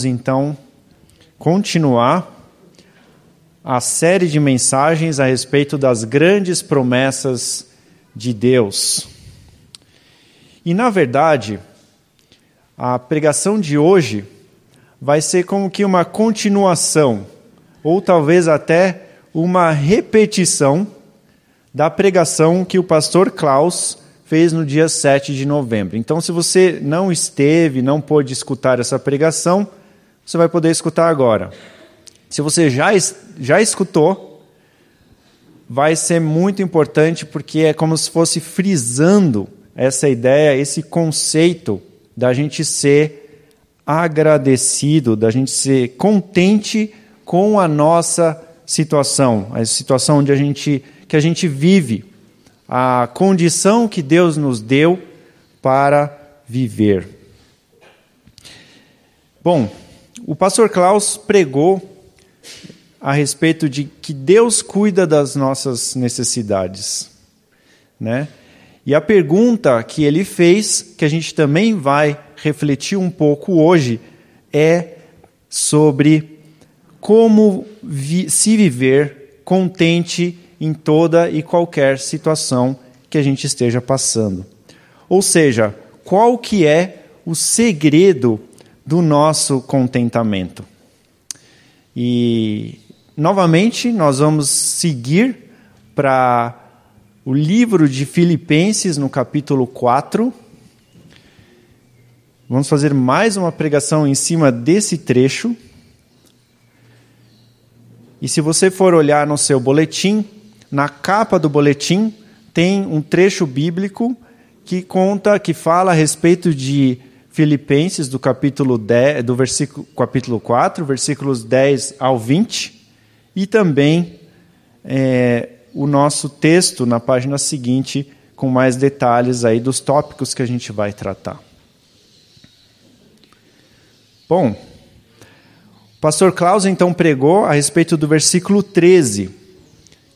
Vamos então continuar a série de mensagens a respeito das grandes promessas de Deus. E na verdade, a pregação de hoje vai ser como que uma continuação, ou talvez até uma repetição da pregação que o pastor Klaus fez no dia 7 de novembro. Então, se você não esteve, não pôde escutar essa pregação, você vai poder escutar agora. Se você já, já escutou, vai ser muito importante porque é como se fosse frisando essa ideia, esse conceito da gente ser agradecido, da gente ser contente com a nossa situação, a situação onde a gente, que a gente vive a condição que Deus nos deu para viver. Bom, o pastor Klaus pregou a respeito de que Deus cuida das nossas necessidades, né? E a pergunta que ele fez, que a gente também vai refletir um pouco hoje, é sobre como vi se viver contente em toda e qualquer situação que a gente esteja passando. Ou seja, qual que é o segredo do nosso contentamento? E novamente nós vamos seguir para o livro de Filipenses no capítulo 4. Vamos fazer mais uma pregação em cima desse trecho. E se você for olhar no seu boletim, na capa do boletim tem um trecho bíblico que conta, que fala a respeito de Filipenses do capítulo 10, do versículo capítulo 4, versículos 10 ao 20, e também é, o nosso texto na página seguinte com mais detalhes aí dos tópicos que a gente vai tratar. Bom, o pastor Klaus então pregou a respeito do versículo 13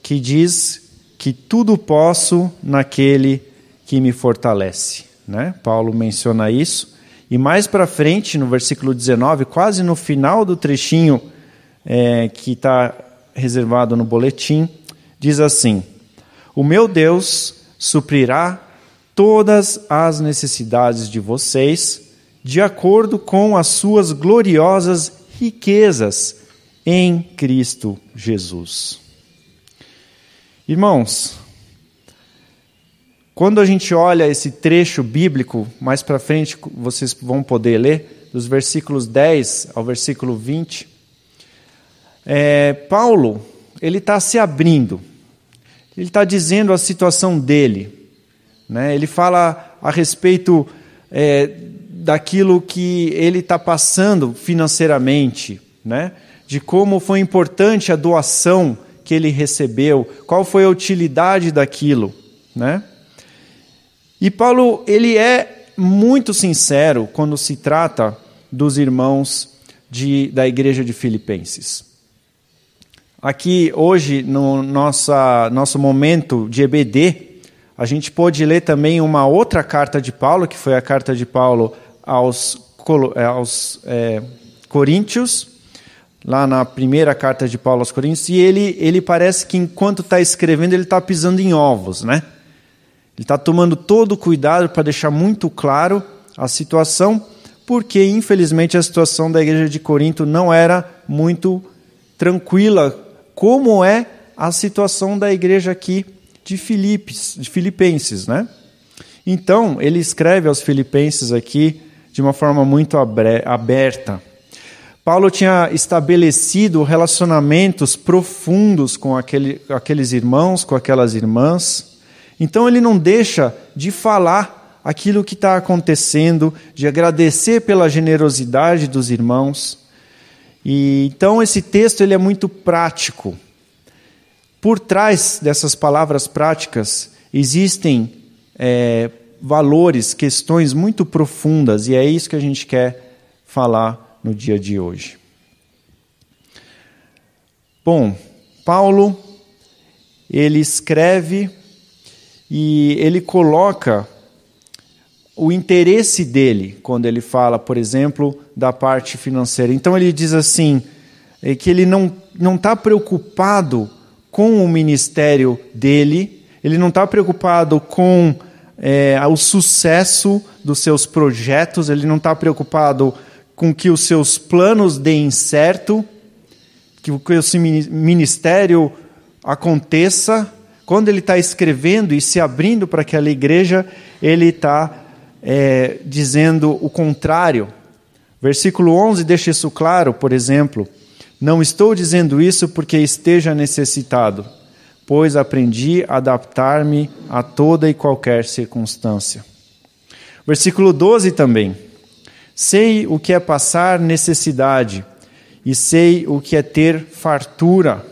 que diz que tudo posso naquele que me fortalece. Né? Paulo menciona isso. E mais para frente, no versículo 19, quase no final do trechinho é, que está reservado no boletim, diz assim: O meu Deus suprirá todas as necessidades de vocês, de acordo com as suas gloriosas riquezas em Cristo Jesus. Irmãos, quando a gente olha esse trecho bíblico, mais para frente vocês vão poder ler, dos versículos 10 ao versículo 20, é, Paulo ele está se abrindo, ele está dizendo a situação dele, né? ele fala a respeito é, daquilo que ele está passando financeiramente, né? de como foi importante a doação que ele recebeu, qual foi a utilidade daquilo, né? E Paulo, ele é muito sincero quando se trata dos irmãos de, da igreja de Filipenses. Aqui, hoje, no nossa, nosso momento de EBD, a gente pode ler também uma outra carta de Paulo, que foi a carta de Paulo aos, aos é, Coríntios, lá na primeira carta de Paulo aos Coríntios, e ele, ele parece que enquanto está escrevendo, ele está pisando em ovos, né? Ele está tomando todo o cuidado para deixar muito claro a situação, porque infelizmente a situação da igreja de Corinto não era muito tranquila, como é a situação da igreja aqui de Filipes, de Filipenses, né? Então, ele escreve aos filipenses aqui de uma forma muito aberta, Paulo tinha estabelecido relacionamentos profundos com aquele, aqueles irmãos, com aquelas irmãs. Então ele não deixa de falar aquilo que está acontecendo, de agradecer pela generosidade dos irmãos. E então esse texto ele é muito prático. Por trás dessas palavras práticas existem é, valores, questões muito profundas, e é isso que a gente quer falar no dia de hoje. Bom, Paulo, ele escreve e ele coloca o interesse dele quando ele fala, por exemplo, da parte financeira. Então ele diz assim, é que ele não não está preocupado com o ministério dele, ele não está preocupado com é, o sucesso dos seus projetos, ele não está preocupado com que os seus planos deem certo, que o seu ministério aconteça. Quando ele está escrevendo e se abrindo para aquela igreja, ele está é, dizendo o contrário. Versículo 11 deixa isso claro, por exemplo. Não estou dizendo isso porque esteja necessitado, pois aprendi a adaptar-me a toda e qualquer circunstância. Versículo 12 também. Sei o que é passar necessidade e sei o que é ter fartura.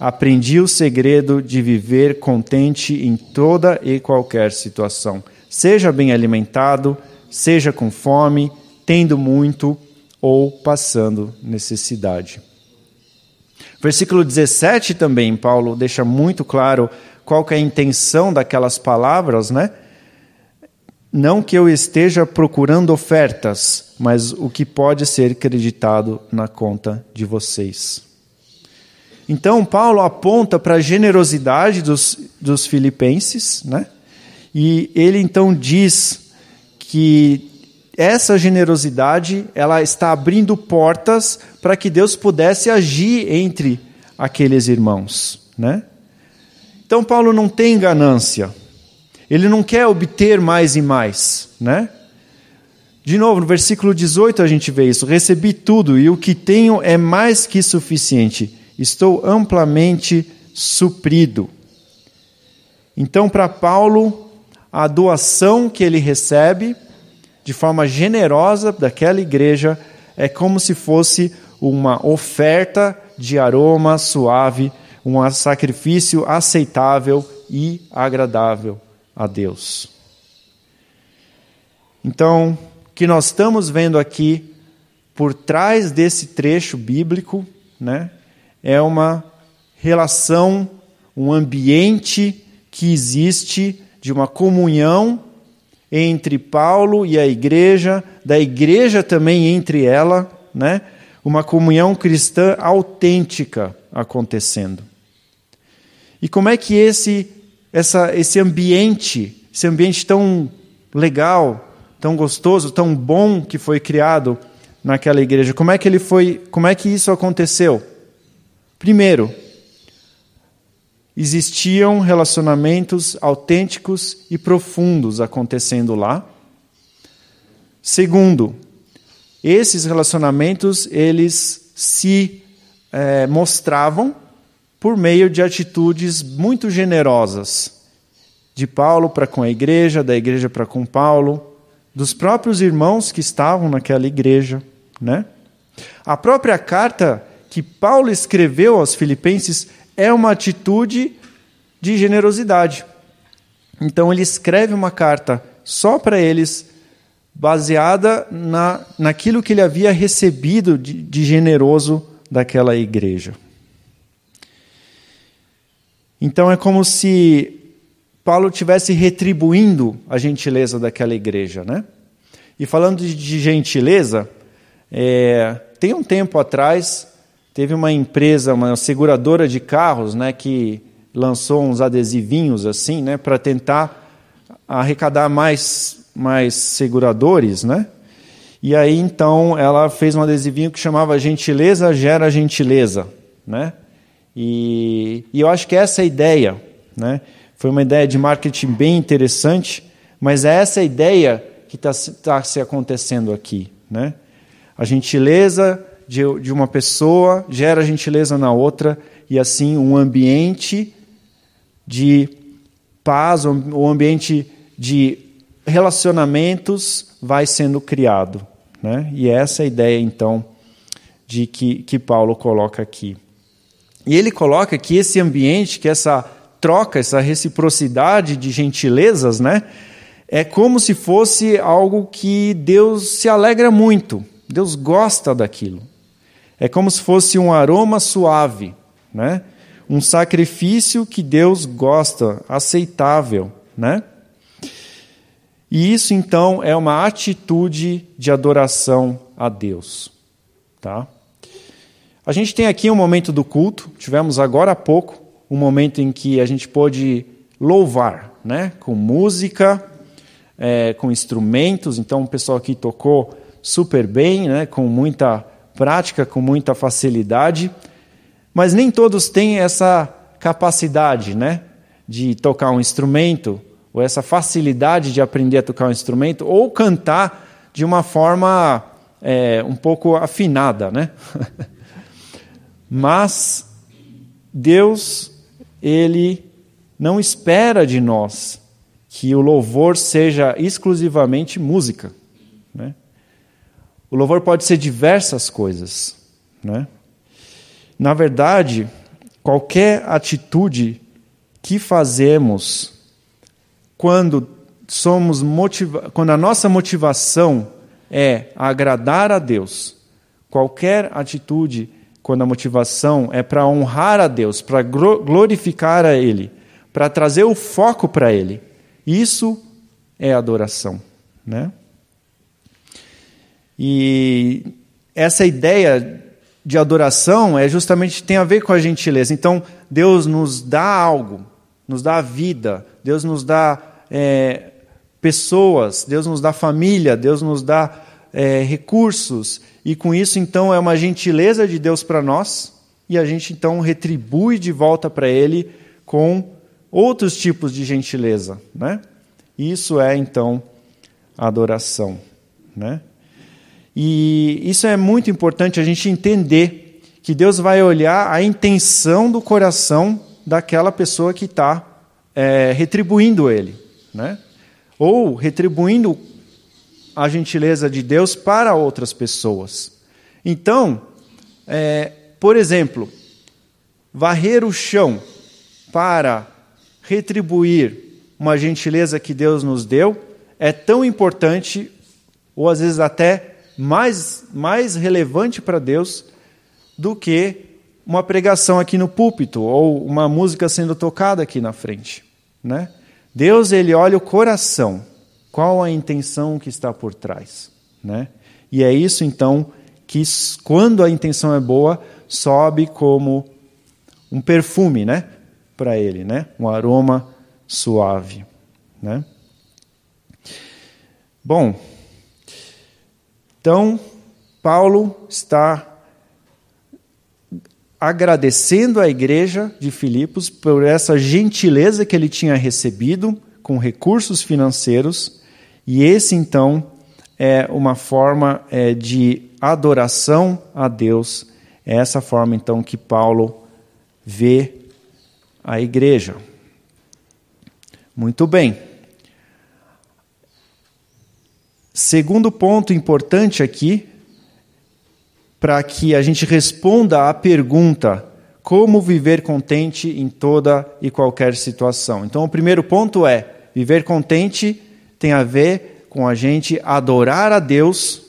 Aprendi o segredo de viver contente em toda e qualquer situação. Seja bem alimentado, seja com fome, tendo muito ou passando necessidade. Versículo 17 também, Paulo deixa muito claro qual é a intenção daquelas palavras, né? Não que eu esteja procurando ofertas, mas o que pode ser creditado na conta de vocês. Então, Paulo aponta para a generosidade dos, dos filipenses, né? E ele então diz que essa generosidade ela está abrindo portas para que Deus pudesse agir entre aqueles irmãos, né? Então Paulo não tem ganância. Ele não quer obter mais e mais, né? De novo, no versículo 18 a gente vê isso: recebi tudo e o que tenho é mais que suficiente. Estou amplamente suprido. Então, para Paulo, a doação que ele recebe de forma generosa daquela igreja, é como se fosse uma oferta de aroma suave, um sacrifício aceitável e agradável a Deus. Então, o que nós estamos vendo aqui por trás desse trecho bíblico, né, é uma relação, um ambiente que existe de uma comunhão entre Paulo e a igreja, da igreja também entre ela, né? Uma comunhão cristã autêntica acontecendo. E como é que esse essa esse ambiente, esse ambiente tão legal, tão gostoso, tão bom que foi criado naquela igreja, como é que ele foi, como é que isso aconteceu? Primeiro, existiam relacionamentos autênticos e profundos acontecendo lá. Segundo, esses relacionamentos eles se é, mostravam por meio de atitudes muito generosas de Paulo para com a igreja, da igreja para com Paulo, dos próprios irmãos que estavam naquela igreja, né? A própria carta que Paulo escreveu aos Filipenses é uma atitude de generosidade. Então ele escreve uma carta só para eles, baseada na, naquilo que ele havia recebido de, de generoso daquela igreja. Então é como se Paulo estivesse retribuindo a gentileza daquela igreja, né? E falando de gentileza, é, tem um tempo atrás Teve uma empresa, uma seguradora de carros, né, que lançou uns adesivinhos assim, né, para tentar arrecadar mais mais seguradores, né? E aí então ela fez um adesivinho que chamava Gentileza gera gentileza, né? E, e eu acho que essa é a ideia, né? Foi uma ideia de marketing bem interessante, mas é essa a ideia que está tá se acontecendo aqui, né? A gentileza de, de uma pessoa gera gentileza na outra, e assim um ambiente de paz, um ambiente de relacionamentos vai sendo criado. Né? E essa é a ideia, então, de que, que Paulo coloca aqui. E ele coloca que esse ambiente, que essa troca, essa reciprocidade de gentilezas, né, é como se fosse algo que Deus se alegra muito, Deus gosta daquilo. É como se fosse um aroma suave, né? um sacrifício que Deus gosta, aceitável. Né? E isso então é uma atitude de adoração a Deus, tá? A gente tem aqui um momento do culto, tivemos agora há pouco um momento em que a gente pôde louvar, né? Com música, é, com instrumentos. Então o pessoal aqui tocou super bem, né? Com muita prática, com muita facilidade. Mas nem todos têm essa capacidade, né? De tocar um instrumento ou essa facilidade de aprender a tocar um instrumento ou cantar de uma forma é, um pouco afinada, né? Mas Deus, Ele não espera de nós que o louvor seja exclusivamente música. Né? O louvor pode ser diversas coisas. Né? Na verdade, qualquer atitude que fazemos quando somos motiva quando a nossa motivação é agradar a Deus, qualquer atitude quando a motivação é para honrar a Deus, para glorificar a Ele, para trazer o foco para Ele. Isso é adoração, né? E essa ideia de adoração é justamente tem a ver com a gentileza. Então Deus nos dá algo, nos dá vida, Deus nos dá é, pessoas, Deus nos dá família, Deus nos dá é, recursos e com isso então é uma gentileza de Deus para nós e a gente então retribui de volta para Ele com outros tipos de gentileza, né? Isso é então adoração, né? E isso é muito importante a gente entender que Deus vai olhar a intenção do coração daquela pessoa que está é, retribuindo Ele, né? Ou retribuindo a gentileza de Deus para outras pessoas. Então, é, por exemplo, varrer o chão para retribuir uma gentileza que Deus nos deu é tão importante, ou às vezes até mais, mais relevante para Deus, do que uma pregação aqui no púlpito ou uma música sendo tocada aqui na frente. Né? Deus ele olha o coração, qual a intenção que está por trás. Né? E é isso então que, quando a intenção é boa, sobe como um perfume, né? para ele, né? Um aroma suave, né? Bom, então Paulo está agradecendo à igreja de Filipos por essa gentileza que ele tinha recebido com recursos financeiros, e esse então é uma forma é, de adoração a Deus. É essa forma então que Paulo vê a igreja. Muito bem. Segundo ponto importante aqui, para que a gente responda à pergunta como viver contente em toda e qualquer situação. Então, o primeiro ponto é: viver contente tem a ver com a gente adorar a Deus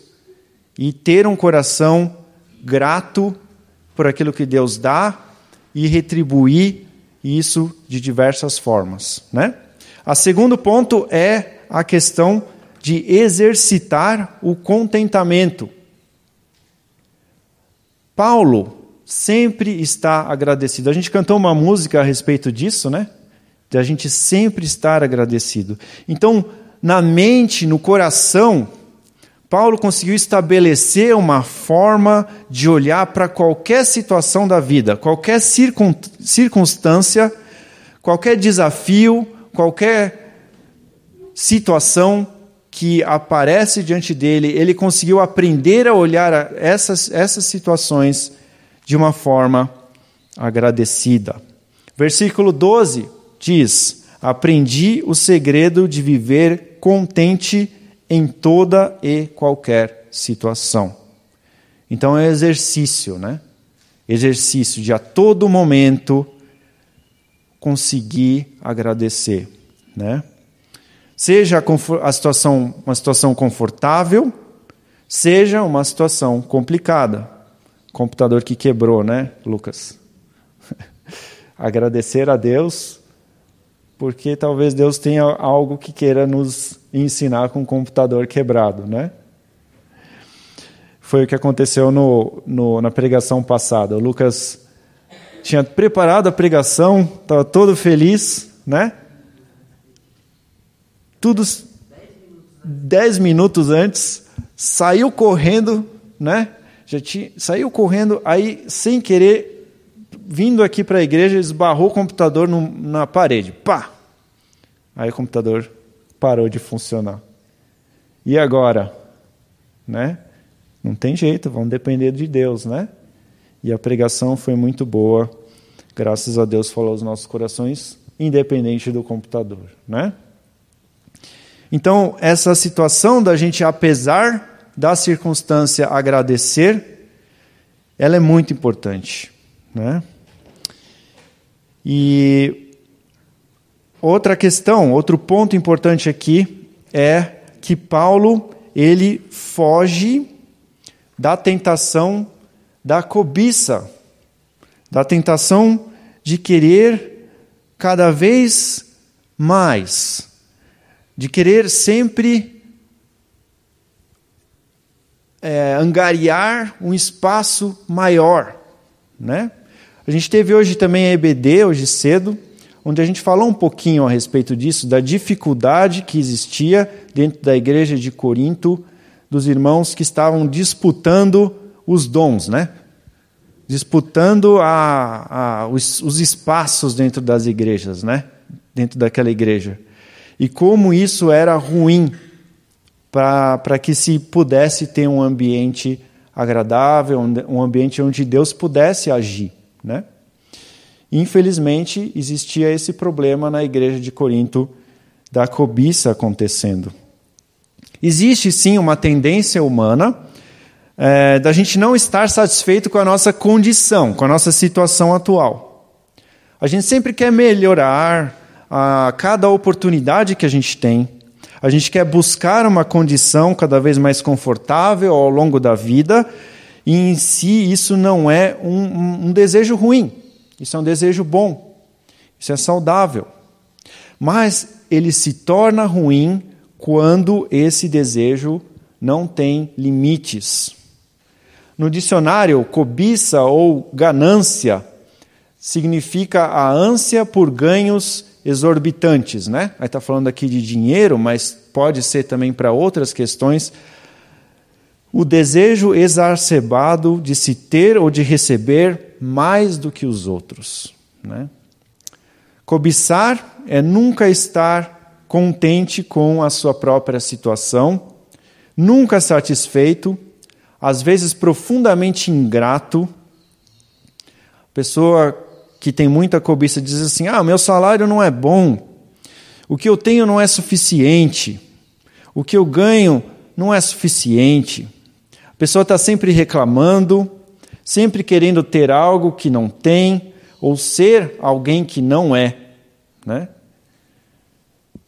e ter um coração grato por aquilo que Deus dá e retribuir isso de diversas formas. Né? A segundo ponto é a questão de exercitar o contentamento. Paulo sempre está agradecido. A gente cantou uma música a respeito disso, né? De a gente sempre estar agradecido. Então, na mente, no coração, Paulo conseguiu estabelecer uma forma de olhar para qualquer situação da vida, qualquer circunstância, qualquer desafio, qualquer situação que aparece diante dele, ele conseguiu aprender a olhar essas, essas situações de uma forma agradecida. Versículo 12 diz: Aprendi o segredo de viver contente em toda e qualquer situação. Então é exercício, né? Exercício de a todo momento conseguir agradecer, né? Seja a situação uma situação confortável, seja uma situação complicada. Computador que quebrou, né, Lucas? Agradecer a Deus, porque talvez Deus tenha algo que queira nos ensinar com um computador quebrado, né? Foi o que aconteceu no, no, na pregação passada. O Lucas tinha preparado a pregação, estava todo feliz, né? Tudo dez minutos antes, saiu correndo, né? Já tinha, saiu correndo, aí sem querer, vindo aqui para a igreja, esbarrou o computador no, na parede. Pá! Aí o computador parou de funcionar. E agora? Né? Não tem jeito, vamos depender de Deus, né? E a pregação foi muito boa. Graças a Deus falou aos nossos corações, independente do computador, né? Então, essa situação da gente, apesar da circunstância, agradecer, ela é muito importante, né? E outra questão, outro ponto importante aqui é que Paulo ele foge da tentação da cobiça, da tentação de querer cada vez mais, de querer sempre é, angariar um espaço maior, né? A gente teve hoje também a EBD, hoje cedo, onde a gente falou um pouquinho a respeito disso, da dificuldade que existia dentro da igreja de Corinto dos irmãos que estavam disputando os dons, né? Disputando a, a, os, os espaços dentro das igrejas, né? Dentro daquela igreja. E como isso era ruim para que se pudesse ter um ambiente agradável, um ambiente onde Deus pudesse agir, né? Infelizmente, existia esse problema na igreja de Corinto da cobiça acontecendo. Existe sim uma tendência humana é, da gente não estar satisfeito com a nossa condição, com a nossa situação atual. A gente sempre quer melhorar a cada oportunidade que a gente tem. A gente quer buscar uma condição cada vez mais confortável ao longo da vida, e em si isso não é um, um, desejo ruim, isso é um desejo bom, isso é saudável. Mas ele se torna ruim quando esse desejo não tem limites. No dicionário, cobiça ou ganância significa a ânsia por ganhos exorbitantes, né? Aí está falando aqui de dinheiro, mas pode ser também para outras questões. O desejo exacerbado de se ter ou de receber mais do que os outros, né? Cobiçar é nunca estar contente com a sua própria situação, nunca satisfeito, às vezes profundamente ingrato. Pessoa que tem muita cobiça diz assim: "Ah, meu salário não é bom. O que eu tenho não é suficiente. O que eu ganho não é suficiente." A pessoa está sempre reclamando, sempre querendo ter algo que não tem ou ser alguém que não é, né?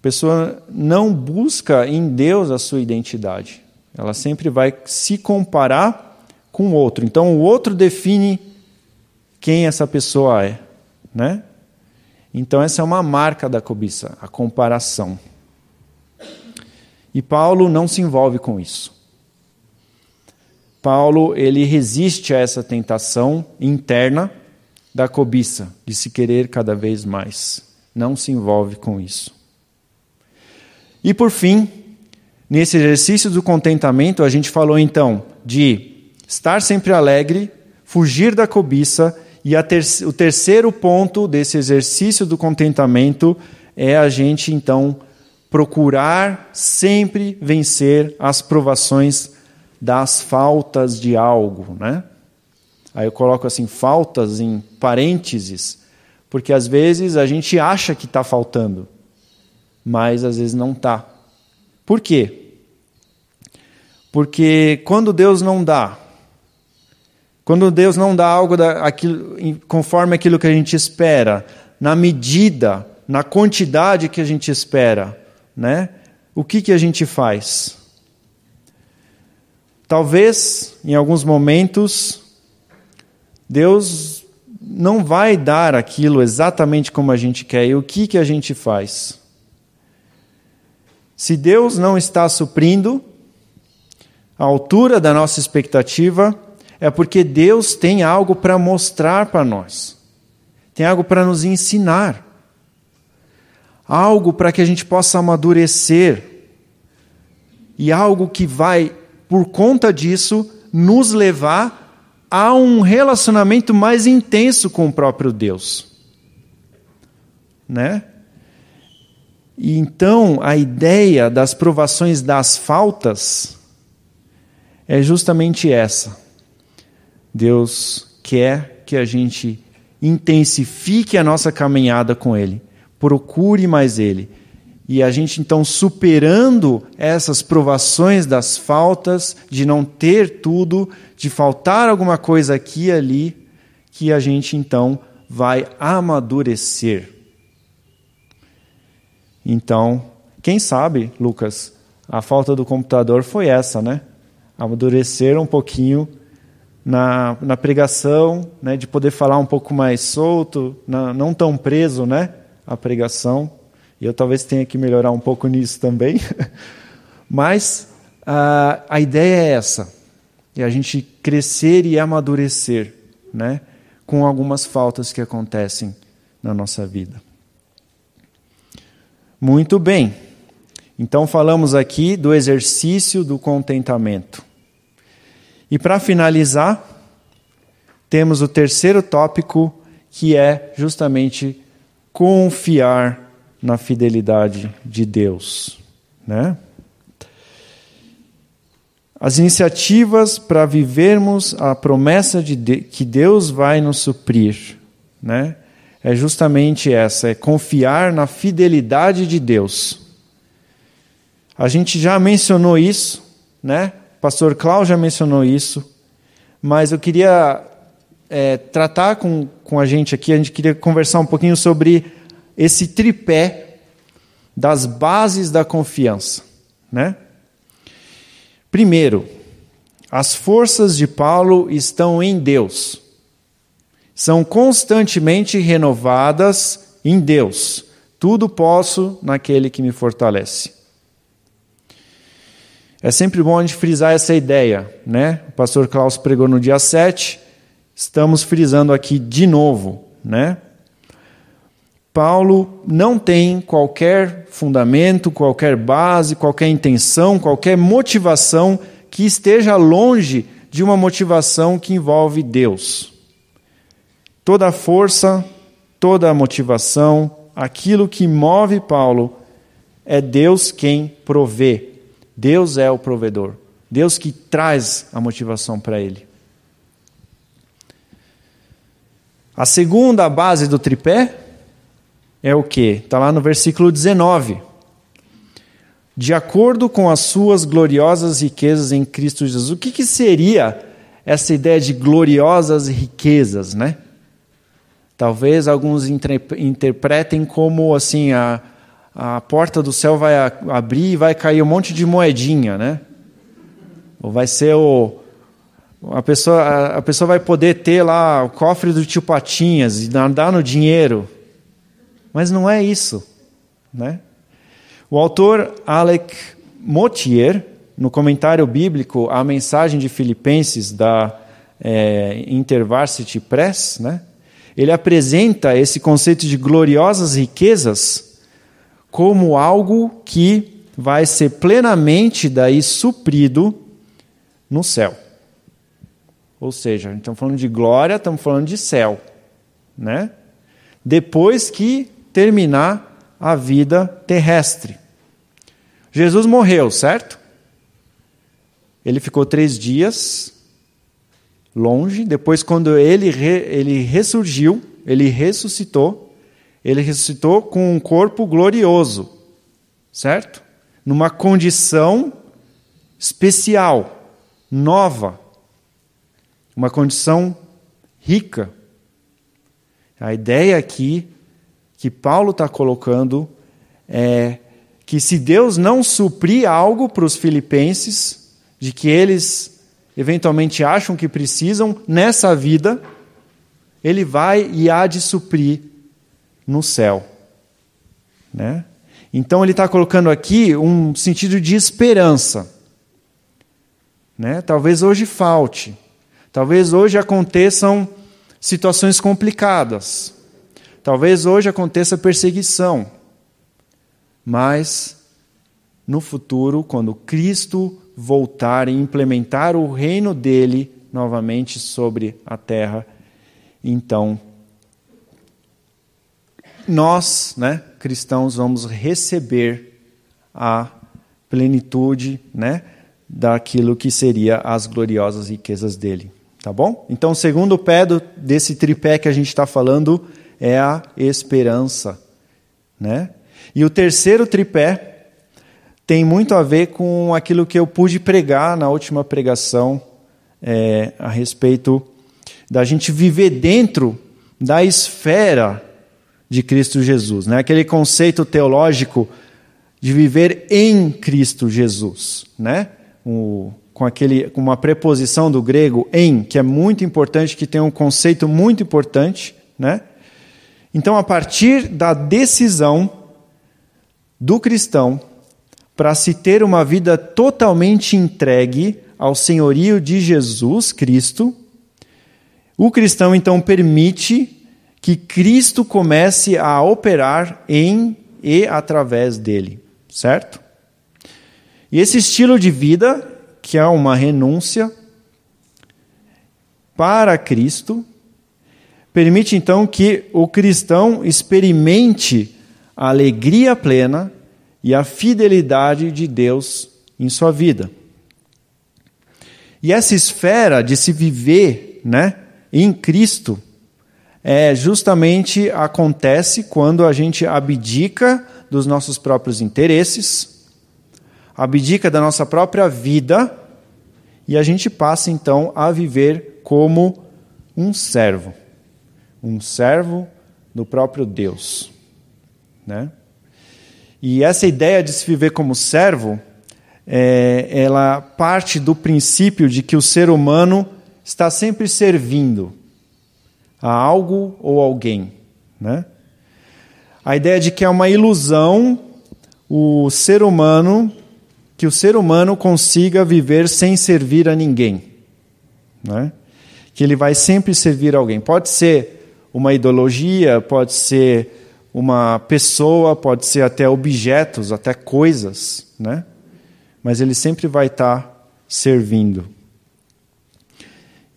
pessoa não busca em Deus a sua identidade. Ela sempre vai se comparar com o outro. Então o outro define quem essa pessoa é, né? Então essa é uma marca da cobiça, a comparação. E Paulo não se envolve com isso. Paulo, ele resiste a essa tentação interna da cobiça, de se querer cada vez mais. Não se envolve com isso. E por fim, nesse exercício do contentamento, a gente falou então de estar sempre alegre, fugir da cobiça, e ter o terceiro ponto desse exercício do contentamento é a gente então procurar sempre vencer as provações das faltas de algo, né? Aí eu coloco assim faltas em parênteses, porque às vezes a gente acha que está faltando, mas às vezes não está. Por quê? Porque quando Deus não dá, quando Deus não dá algo daquilo, conforme aquilo que a gente espera, na medida, na quantidade que a gente espera, né? O que, que a gente faz? Talvez, em alguns momentos, Deus não vai dar aquilo exatamente como a gente quer. E o que, que a gente faz? Se Deus não está suprindo a altura da nossa expectativa, é porque Deus tem algo para mostrar para nós, tem algo para nos ensinar, algo para que a gente possa amadurecer, e algo que vai, por conta disso, nos levar a um relacionamento mais intenso com o próprio Deus. Né? E então a ideia das provações das faltas é justamente essa Deus quer que a gente intensifique a nossa caminhada com Ele, procure mais Ele. E a gente então superando essas provações das faltas, de não ter tudo, de faltar alguma coisa aqui e ali, que a gente então vai amadurecer. Então, quem sabe, Lucas, a falta do computador foi essa, né? Amadurecer um pouquinho na, na pregação, né, de poder falar um pouco mais solto, na, não tão preso né, à pregação. E eu talvez tenha que melhorar um pouco nisso também. Mas a, a ideia é essa: é a gente crescer e amadurecer né, com algumas faltas que acontecem na nossa vida. Muito bem. Então falamos aqui do exercício do contentamento. E para finalizar, temos o terceiro tópico, que é justamente confiar na fidelidade de Deus. Né? As iniciativas para vivermos a promessa de, de que Deus vai nos suprir, né? É justamente essa, é confiar na fidelidade de Deus. A gente já mencionou isso, né? Pastor Cláudio já mencionou isso, mas eu queria é, tratar com, com a gente aqui, a gente queria conversar um pouquinho sobre esse tripé das bases da confiança. Né? Primeiro, as forças de Paulo estão em Deus. São constantemente renovadas em Deus. Tudo posso naquele que me fortalece. É sempre bom a gente frisar essa ideia, né? O pastor Klaus pregou no dia 7, estamos frisando aqui de novo, né? Paulo não tem qualquer fundamento, qualquer base, qualquer intenção, qualquer motivação que esteja longe de uma motivação que envolve Deus. Toda a força, toda a motivação, aquilo que move Paulo é Deus quem provê. Deus é o provedor. Deus que traz a motivação para ele. A segunda base do tripé é o que? Está lá no versículo 19. De acordo com as suas gloriosas riquezas em Cristo Jesus. O que, que seria essa ideia de gloriosas riquezas, né? Talvez alguns interpretem como assim a, a porta do céu vai abrir e vai cair um monte de moedinha, né? Ou vai ser o a pessoa a pessoa vai poder ter lá o cofre do tio Patinhas e andar no dinheiro. Mas não é isso, né? O autor Alec Motier, no comentário bíblico à mensagem de Filipenses da é, InterVarsity Press, né? Ele apresenta esse conceito de gloriosas riquezas como algo que vai ser plenamente daí suprido no céu. Ou seja, estamos falando de glória, estamos falando de céu, né? Depois que terminar a vida terrestre. Jesus morreu, certo? Ele ficou três dias longe. Depois, quando ele, re, ele ressurgiu, ele ressuscitou, ele ressuscitou com um corpo glorioso, certo? Numa condição especial, nova, uma condição rica. A ideia aqui que Paulo está colocando é que se Deus não suprir algo para os filipenses, de que eles eventualmente acham que precisam nessa vida, ele vai e há de suprir no céu. Né? Então ele está colocando aqui um sentido de esperança. Né? Talvez hoje falte, talvez hoje aconteçam situações complicadas, talvez hoje aconteça perseguição, mas no futuro, quando Cristo voltar e implementar o reino dele novamente sobre a terra, então nós, né, cristãos, vamos receber a plenitude, né, daquilo que seria as gloriosas riquezas dele. Tá bom? Então, o segundo pé do, desse tripé que a gente está falando é a esperança. Né? E o terceiro tripé tem muito a ver com aquilo que eu pude pregar na última pregação é, a respeito da gente viver dentro da esfera de Cristo Jesus. Né? Aquele conceito teológico de viver em Cristo Jesus. Né? o, com, aquele, com uma preposição do grego em, que é muito importante, que tem um conceito muito importante. Né? Então, a partir da decisão do cristão para se ter uma vida totalmente entregue ao senhorio de Jesus Cristo, o cristão então permite que Cristo comece a operar em e através dele, certo? E esse estilo de vida, que é uma renúncia para Cristo, permite então que o cristão experimente a alegria plena e a fidelidade de Deus em sua vida. E essa esfera de se viver, né, em Cristo, é justamente acontece quando a gente abdica dos nossos próprios interesses, abdica da nossa própria vida e a gente passa então a viver como um servo, um servo do próprio Deus, né? E essa ideia de se viver como servo, é, ela parte do princípio de que o ser humano está sempre servindo a algo ou alguém, né? A ideia de que é uma ilusão o ser humano que o ser humano consiga viver sem servir a ninguém. Né? Que ele vai sempre servir alguém. Pode ser uma ideologia, pode ser uma pessoa, pode ser até objetos, até coisas, né? mas ele sempre vai estar servindo.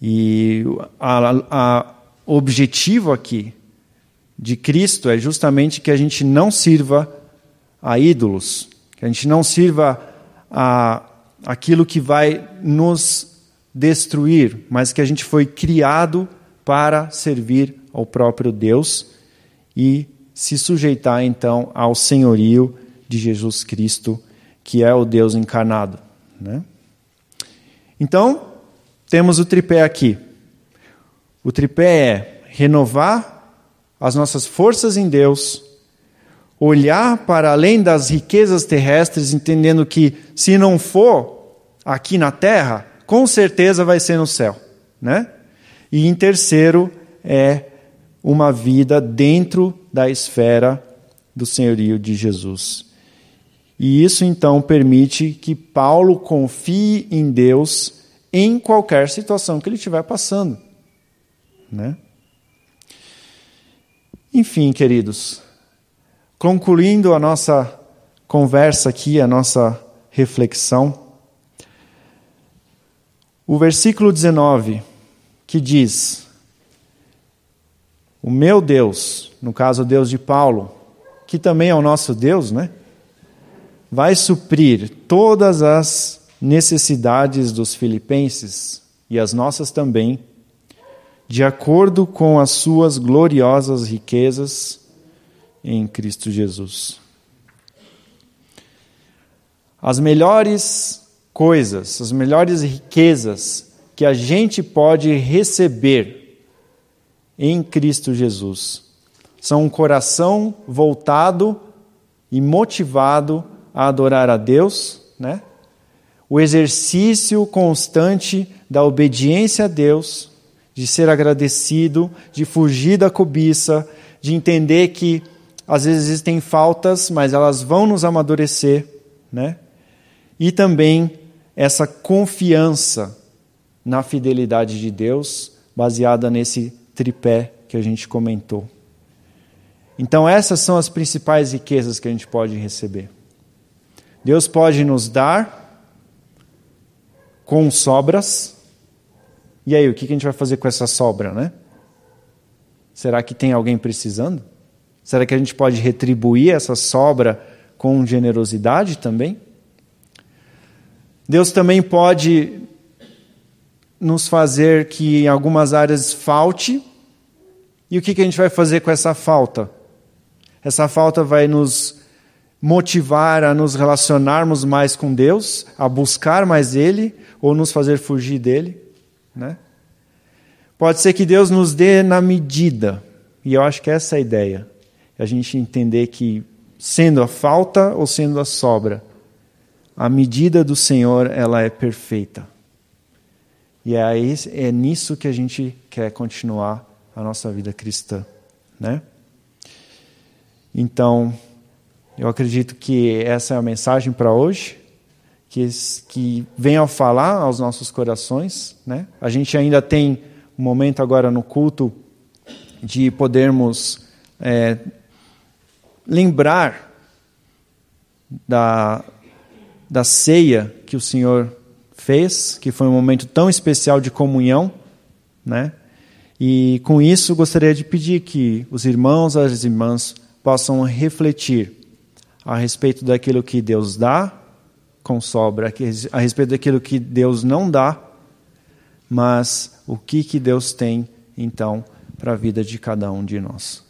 E o objetivo aqui de Cristo é justamente que a gente não sirva a ídolos, que a gente não sirva a, aquilo que vai nos destruir, mas que a gente foi criado para servir ao próprio Deus e se sujeitar então ao senhorio de Jesus Cristo, que é o Deus encarnado. Né? Então, temos o tripé aqui. O tripé é renovar as nossas forças em Deus, olhar para além das riquezas terrestres, entendendo que se não for aqui na terra, com certeza vai ser no céu, né? E em terceiro é uma vida dentro da esfera do senhorio de Jesus. E isso então permite que Paulo confie em Deus em qualquer situação que ele estiver passando, né? Enfim, queridos, Concluindo a nossa conversa aqui, a nossa reflexão, o versículo 19, que diz: O meu Deus, no caso o Deus de Paulo, que também é o nosso Deus, né? Vai suprir todas as necessidades dos filipenses e as nossas também, de acordo com as suas gloriosas riquezas em Cristo Jesus. As melhores coisas, as melhores riquezas que a gente pode receber em Cristo Jesus são um coração voltado e motivado a adorar a Deus, né? O exercício constante da obediência a Deus, de ser agradecido, de fugir da cobiça, de entender que às vezes existem faltas, mas elas vão nos amadurecer, né? E também essa confiança na fidelidade de Deus, baseada nesse tripé que a gente comentou. Então, essas são as principais riquezas que a gente pode receber. Deus pode nos dar com sobras. E aí, o que a gente vai fazer com essa sobra, né? Será que tem alguém precisando? Será que a gente pode retribuir essa sobra com generosidade também? Deus também pode nos fazer que em algumas áreas falte. E o que a gente vai fazer com essa falta? Essa falta vai nos motivar a nos relacionarmos mais com Deus, a buscar mais Ele, ou nos fazer fugir dele. Né? Pode ser que Deus nos dê na medida, e eu acho que essa é a ideia a gente entender que, sendo a falta ou sendo a sobra, a medida do Senhor ela é perfeita. E é, é nisso que a gente quer continuar a nossa vida cristã, né? Então, eu acredito que essa é a mensagem para hoje, que, que venha falar aos nossos corações, né? A gente ainda tem um momento agora no culto de podermos é, lembrar da, da ceia que o Senhor fez, que foi um momento tão especial de comunhão, né? E com isso gostaria de pedir que os irmãos as irmãs possam refletir a respeito daquilo que Deus dá com sobra, a respeito daquilo que Deus não dá, mas o que que Deus tem então para a vida de cada um de nós.